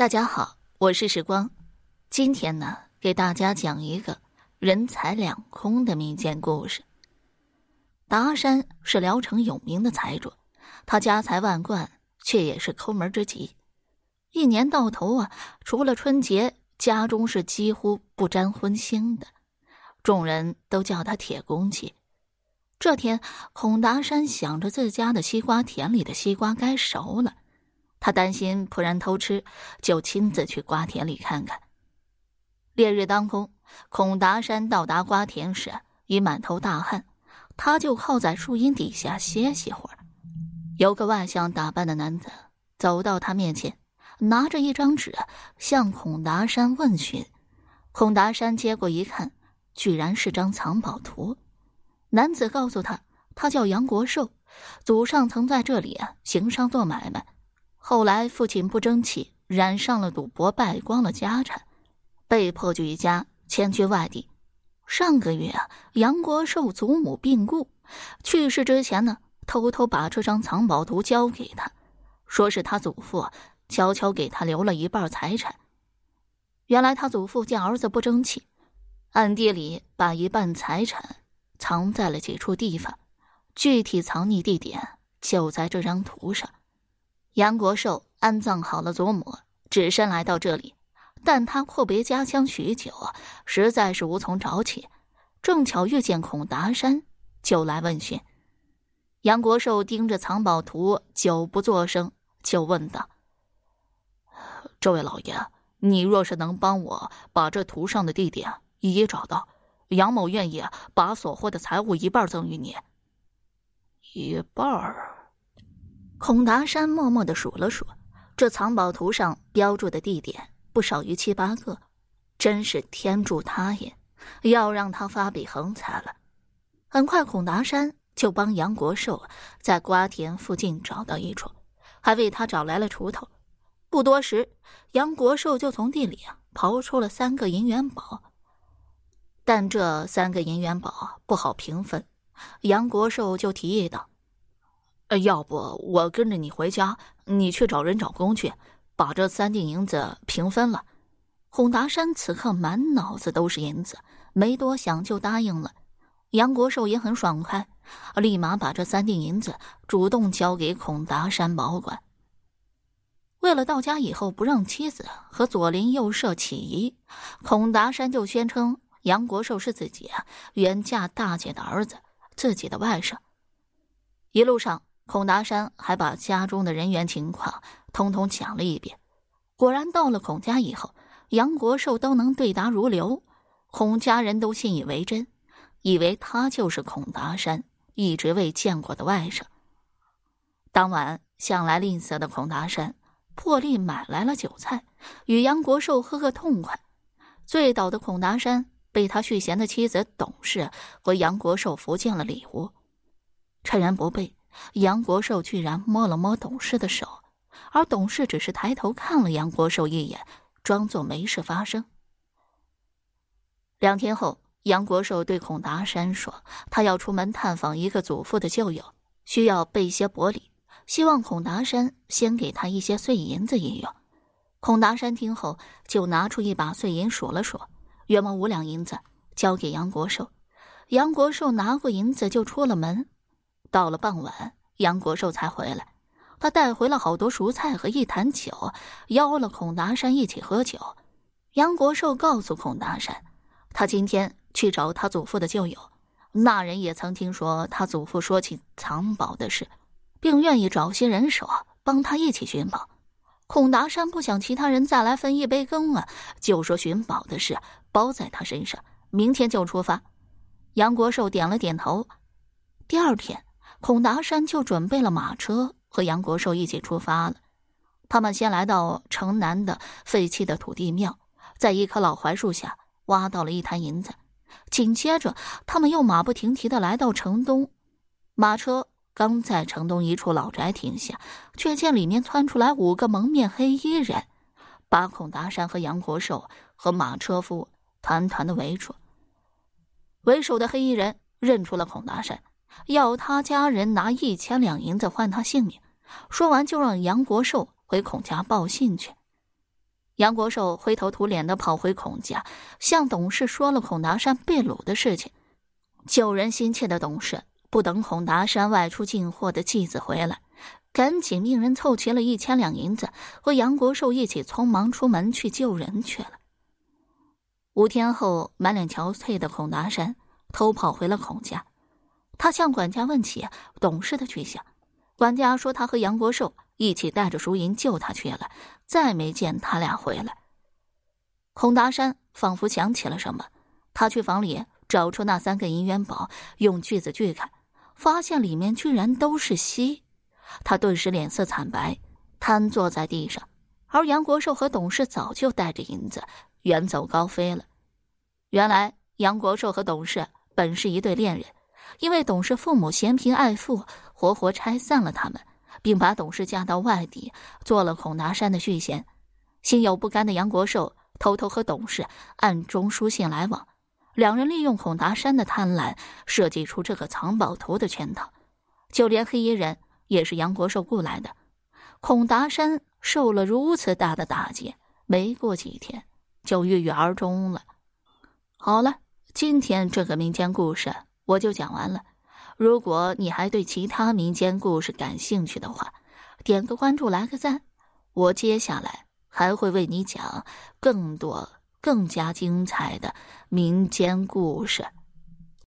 大家好，我是时光。今天呢，给大家讲一个人财两空的民间故事。达山是聊城有名的财主，他家财万贯，却也是抠门之极。一年到头啊，除了春节，家中是几乎不沾荤腥的，众人都叫他铁公鸡。这天，孔达山想着自家的西瓜田里的西瓜该熟了。他担心仆人偷吃，就亲自去瓜田里看看。烈日当空，孔达山到达瓜田时已满头大汗，他就靠在树荫底下歇息会儿。有个外向打扮的男子走到他面前，拿着一张纸向孔达山问询。孔达山接过一看，居然是张藏宝图。男子告诉他，他叫杨国寿，祖上曾在这里啊行商做买卖。后来，父亲不争气，染上了赌博，败光了家产，被迫举家迁居外地。上个月啊，杨国寿祖母病故，去世之前呢，偷偷把这张藏宝图交给他，说是他祖父悄悄给他留了一半财产。原来他祖父见儿子不争气，暗地里把一半财产藏在了几处地方，具体藏匿地点就在这张图上。杨国寿安葬好了祖母，只身来到这里，但他阔别家乡许久，实在是无从找起。正巧遇见孔达山，就来问询。杨国寿盯着藏宝图，久不作声，就问道：“这位老爷，你若是能帮我把这图上的地点一一找到，杨某愿意把所获的财物一半赠与你。一半儿。”孔达山默默的数了数，这藏宝图上标注的地点不少于七八个，真是天助他也，要让他发笔横财了。很快，孔达山就帮杨国寿在瓜田附近找到一处，还为他找来了锄头。不多时，杨国寿就从地里刨出了三个银元宝。但这三个银元宝不好平分，杨国寿就提议道。要不我跟着你回家，你去找人找工去，把这三锭银子平分了。孔达山此刻满脑子都是银子，没多想就答应了。杨国寿也很爽快，立马把这三锭银子主动交给孔达山保管。为了到家以后不让妻子和左邻右舍起疑，孔达山就宣称杨国寿是自己原嫁大姐的儿子，自己的外甥。一路上。孔达山还把家中的人员情况通通讲了一遍，果然到了孔家以后，杨国寿都能对答如流，孔家人都信以为真，以为他就是孔达山一直未见过的外甥。当晚，向来吝啬的孔达山破例买来了酒菜，与杨国寿喝个痛快。醉倒的孔达山被他续弦的妻子董氏和杨国寿扶进了里屋，趁人不备。杨国寿居然摸了摸董事的手，而董事只是抬头看了杨国寿一眼，装作没事发生。两天后，杨国寿对孔达山说：“他要出门探访一个祖父的旧友，需要备些薄礼，希望孔达山先给他一些碎银子一用。”孔达山听后，就拿出一把碎银数了数，约莫五两银子，交给杨国寿。杨国寿拿过银子就出了门。到了傍晚，杨国寿才回来。他带回了好多蔬菜和一坛酒，邀了孔达山一起喝酒。杨国寿告诉孔达山，他今天去找他祖父的旧友，那人也曾听说他祖父说起藏宝的事，并愿意找些人手帮他一起寻宝。孔达山不想其他人再来分一杯羹啊，就说寻宝的事包在他身上，明天就出发。杨国寿点了点头。第二天。孔达山就准备了马车，和杨国寿一起出发了。他们先来到城南的废弃的土地庙，在一棵老槐树下挖到了一坛银子。紧接着，他们又马不停蹄的来到城东。马车刚在城东一处老宅停下，却见里面窜出来五个蒙面黑衣人，把孔达山和杨国寿和马车夫团团的围住。为首的黑衣人认出了孔达山。要他家人拿一千两银子换他性命，说完就让杨国寿回孔家报信去。杨国寿灰头土脸的跑回孔家，向董事说了孔达山被掳的事情。救人心切的董事不等孔达山外出进货的继子回来，赶紧命人凑齐了一千两银子，和杨国寿一起匆忙出门去救人去了。五天后，满脸憔悴的孔达山偷跑回了孔家，他向管家问起董事的去向。管家说他和杨国寿一起带着赎银救他去了，再没见他俩回来。孔达山仿佛想起了什么，他去房里。找出那三个银元宝，用锯子锯开，发现里面居然都是锡，他顿时脸色惨白，瘫坐在地上。而杨国寿和董事早就带着银子远走高飞了。原来杨国寿和董事本是一对恋人，因为董事父母嫌贫爱富，活活拆散了他们，并把董事嫁到外地，做了孔达山的续弦。心有不甘的杨国寿偷偷和董事暗中书信来往。两人利用孔达山的贪婪，设计出这个藏宝图的圈套。就连黑衣人也是杨国寿雇来的。孔达山受了如此大的打击，没过几天就郁郁而终了。好了，今天这个民间故事我就讲完了。如果你还对其他民间故事感兴趣的话，点个关注，来个赞。我接下来还会为你讲更多。更加精彩的民间故事。